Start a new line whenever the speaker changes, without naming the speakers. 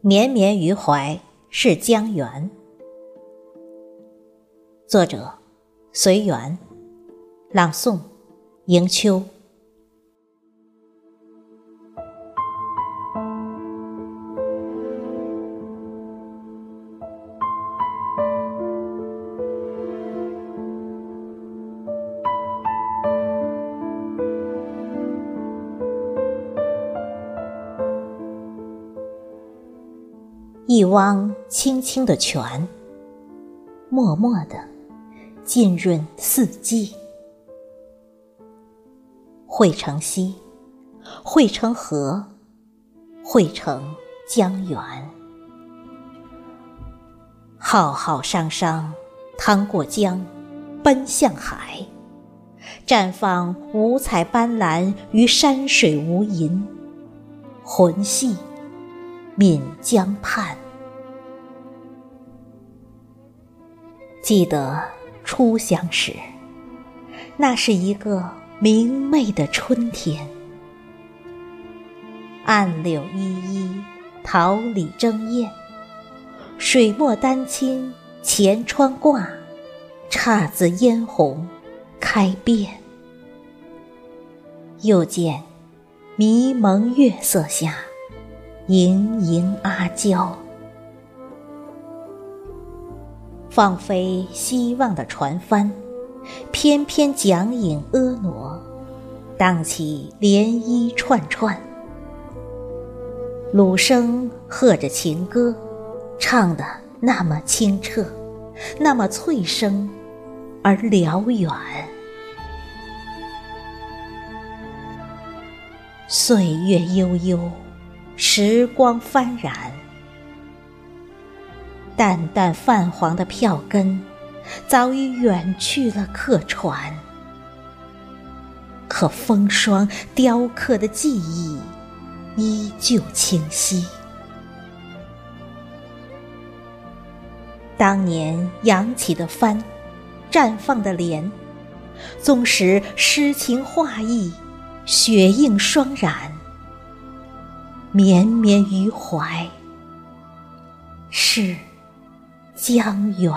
绵绵于怀是江源。作者：随缘，朗诵：迎秋。一汪清清的泉，默默的浸润四季，汇成溪，汇成河，汇成江源。浩浩汤汤，趟过江，奔向海，绽放五彩斑斓于山水无垠，魂系。闽江畔，记得初相识，那是一个明媚的春天。暗柳依依，桃李争艳，水墨丹青前窗挂，姹紫嫣红开遍。又见迷蒙月色下。盈盈阿娇，放飞希望的船帆，翩翩桨影婀娜，荡起涟漪串串。鲁声和着情歌，唱得那么清澈，那么脆声而辽远。岁月悠悠。时光幡然，淡淡泛黄的票根，早已远去了客船。可风霜雕刻的记忆，依旧清晰。当年扬起的帆，绽放的莲，纵使诗情画意，雪映霜染。绵绵于怀，是江远。